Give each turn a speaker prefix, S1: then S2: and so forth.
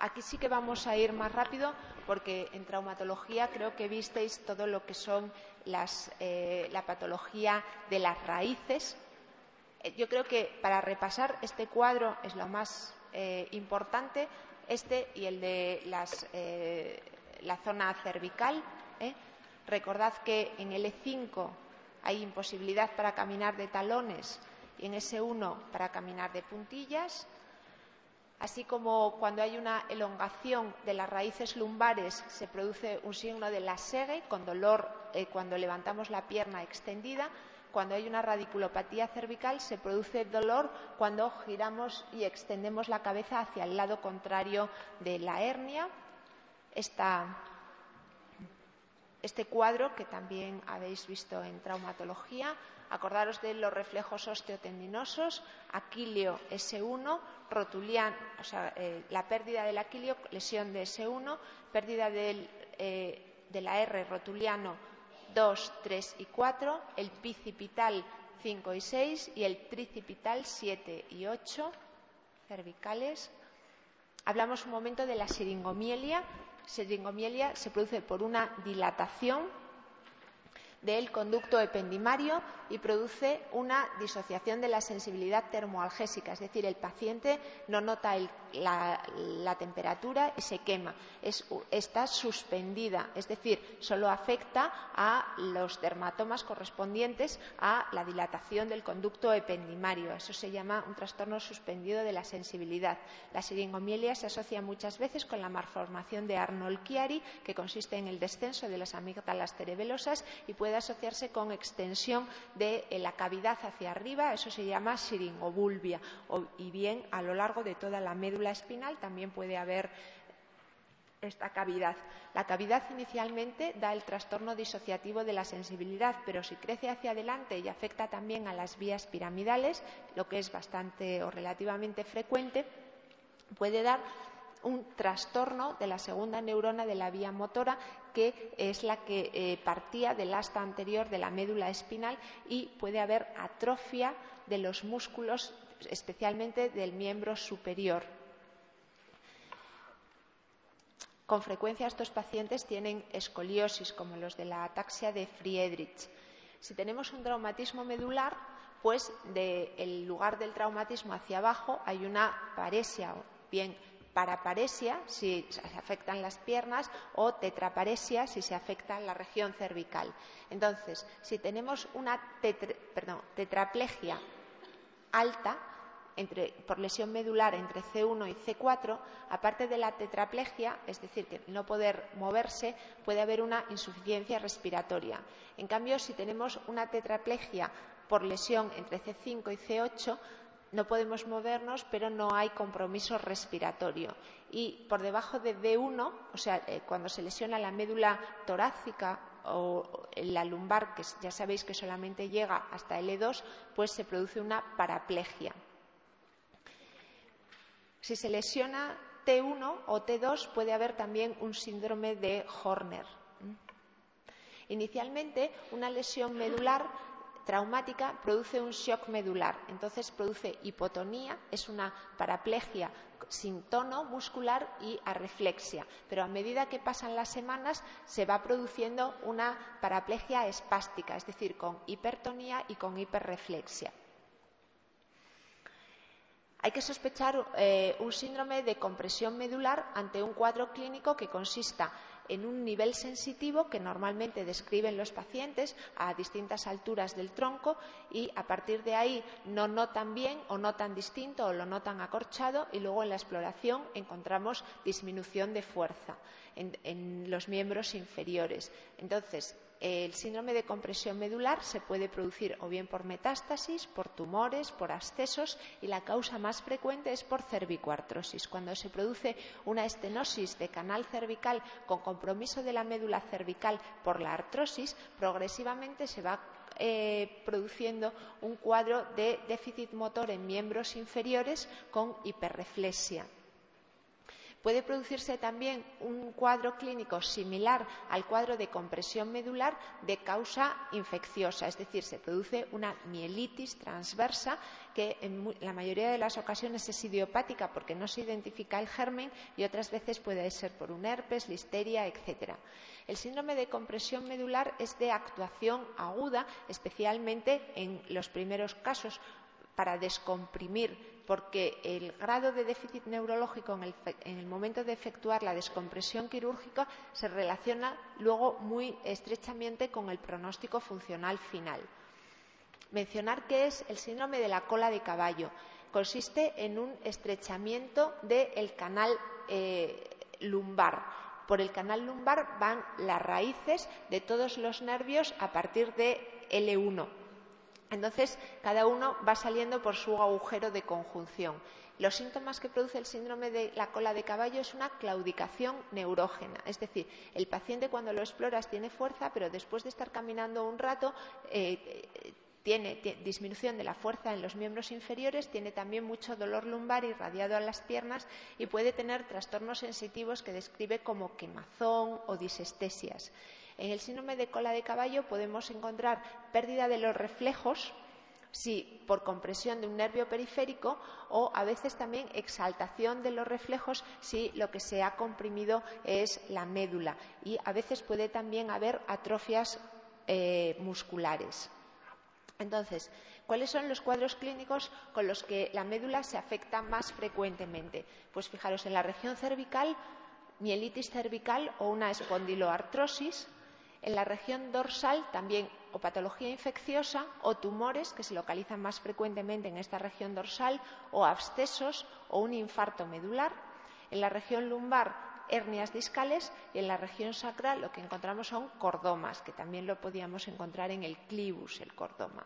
S1: Aquí sí que vamos a ir más rápido porque en traumatología creo que visteis todo lo que son eh, la patología de las raíces. Eh, yo creo que para repasar este cuadro es lo más eh, importante, este y el de la zona cervical. Recordad que en el E5 hay imposibilidad para caminar de talones y en S1 para caminar de puntillas así como cuando hay una elongación de las raíces lumbares se produce un signo de la segue con dolor eh, cuando levantamos la pierna extendida. Cuando hay una radiculopatía cervical se produce dolor cuando giramos y extendemos la cabeza hacia el lado contrario de la hernia. Este cuadro que también habéis visto en traumatología Acordaros de los reflejos osteotendinosos, aquilio S1, rotulian, o sea, eh, la pérdida del aquilio, lesión de S1, pérdida eh, de la R rotuliano 2, 3 y 4, el bicipital 5 y 6 y el tricipital 7 y 8, cervicales. Hablamos un momento de la siringomielia. Siringomielia se produce por una dilatación del conducto ependimario y produce una disociación de la sensibilidad termoalgésica, es decir, el paciente no nota la, temperatura y se quema. está suspendida, es decir, solo afecta a los dermatomas correspondientes a la dilatación del conducto ependimario. Eso se llama un trastorno suspendido de la sensibilidad. La siringomielia se asocia muchas veces con la malformación de Arnold-Chiari, que consiste en el descenso de las amígdalas cerebelosas y puede asociarse con extensión de la cavidad hacia arriba, eso se llama siringobulbia, y bien a lo largo de toda la médula espinal también puede haber esta cavidad. La cavidad inicialmente da el trastorno disociativo de la sensibilidad, pero si crece hacia adelante y afecta también a las vías piramidales, lo que es bastante o relativamente frecuente, puede dar un trastorno de la segunda neurona de la vía motora, que es la que eh, partía del asta anterior de la médula espinal y puede haber atrofia de los músculos, especialmente del miembro superior. Con frecuencia estos pacientes tienen escoliosis, como los de la ataxia de Friedrich. Si tenemos un traumatismo medular, pues del lugar del traumatismo hacia abajo hay una paresia, bien paraparesia si se afectan las piernas o tetraparesia si se afecta la región cervical. Entonces, si tenemos una tetraplegia alta, por lesión medular entre C1 y C4, aparte de la tetraplegia, es decir, que no poder moverse, puede haber una insuficiencia respiratoria. En cambio, si tenemos una tetraplegia por lesión entre C5 y C8, no podemos movernos, pero no hay compromiso respiratorio. Y por debajo de D1, o sea, eh, cuando se lesiona la médula torácica o la lumbar, que ya sabéis que solamente llega hasta L2, pues se produce una paraplegia. Si se lesiona T1 o T2, puede haber también un síndrome de Horner. Inicialmente, una lesión medular traumática produce un shock medular, entonces produce hipotonía, es una paraplegia sin tono muscular y arreflexia, pero a medida que pasan las semanas se va produciendo una paraplegia espástica, es decir, con hipertonía y con hiperreflexia. Hay que sospechar eh, un síndrome de compresión medular ante un cuadro clínico que consista en un nivel sensitivo que normalmente describen los pacientes a distintas alturas del tronco y a partir de ahí no notan bien o notan distinto o lo notan acorchado y luego en la exploración encontramos disminución de fuerza en, en los miembros inferiores. Entonces, el síndrome de compresión medular se puede producir o bien por metástasis, por tumores, por ascesos y la causa más frecuente es por cervicoartrosis. Cuando se produce una estenosis de canal cervical con compromiso de la médula cervical por la artrosis, progresivamente se va eh, produciendo un cuadro de déficit motor en miembros inferiores con hiperreflexia. Puede producirse también un cuadro clínico similar al cuadro de compresión medular de causa infecciosa, es decir, se produce una mielitis transversa que en la mayoría de las ocasiones es idiopática porque no se identifica el germen y otras veces puede ser por un herpes, listeria, etc. El síndrome de compresión medular es de actuación aguda, especialmente en los primeros casos, para descomprimir porque el grado de déficit neurológico en el, momento de efectuar la descompresión quirúrgica se relaciona luego muy estrechamente con el pronóstico funcional final. Mencionar que es el síndrome de la cola de caballo. Consiste en un estrechamiento del canal eh, lumbar. Por el canal lumbar van las raíces de todos los nervios a partir de L1, entonces, cada uno va saliendo por su agujero de conjunción. Los síntomas que produce el síndrome de la cola de caballo es una claudicación neurógena, es decir, el paciente cuando lo exploras tiene fuerza, pero después de estar caminando un rato eh, tiene, disminución de la fuerza en los miembros inferiores, tiene también mucho dolor lumbar irradiado a las piernas y puede tener trastornos sensitivos que describe como quemazón o disestesias. En el síndrome de cola de caballo podemos encontrar pérdida de los reflejos, sí, por compresión de un nervio periférico o a veces también exaltación de los reflejos si lo que se ha comprimido es la médula. Y a veces puede también haber atrofias eh, musculares. Entonces, ¿cuáles son los cuadros clínicos con los que la médula se afecta más frecuentemente? Pues fijaros, en la región cervical, mielitis cervical o una espondiloartrosis, en la región dorsal también o patología infecciosa o tumores que se localizan más frecuentemente en esta región dorsal o abscesos o un infarto medular. En la región lumbar hernias discales y en la región sacral lo que encontramos son cordomas, que también lo podíamos encontrar en el clivus, el cordoma.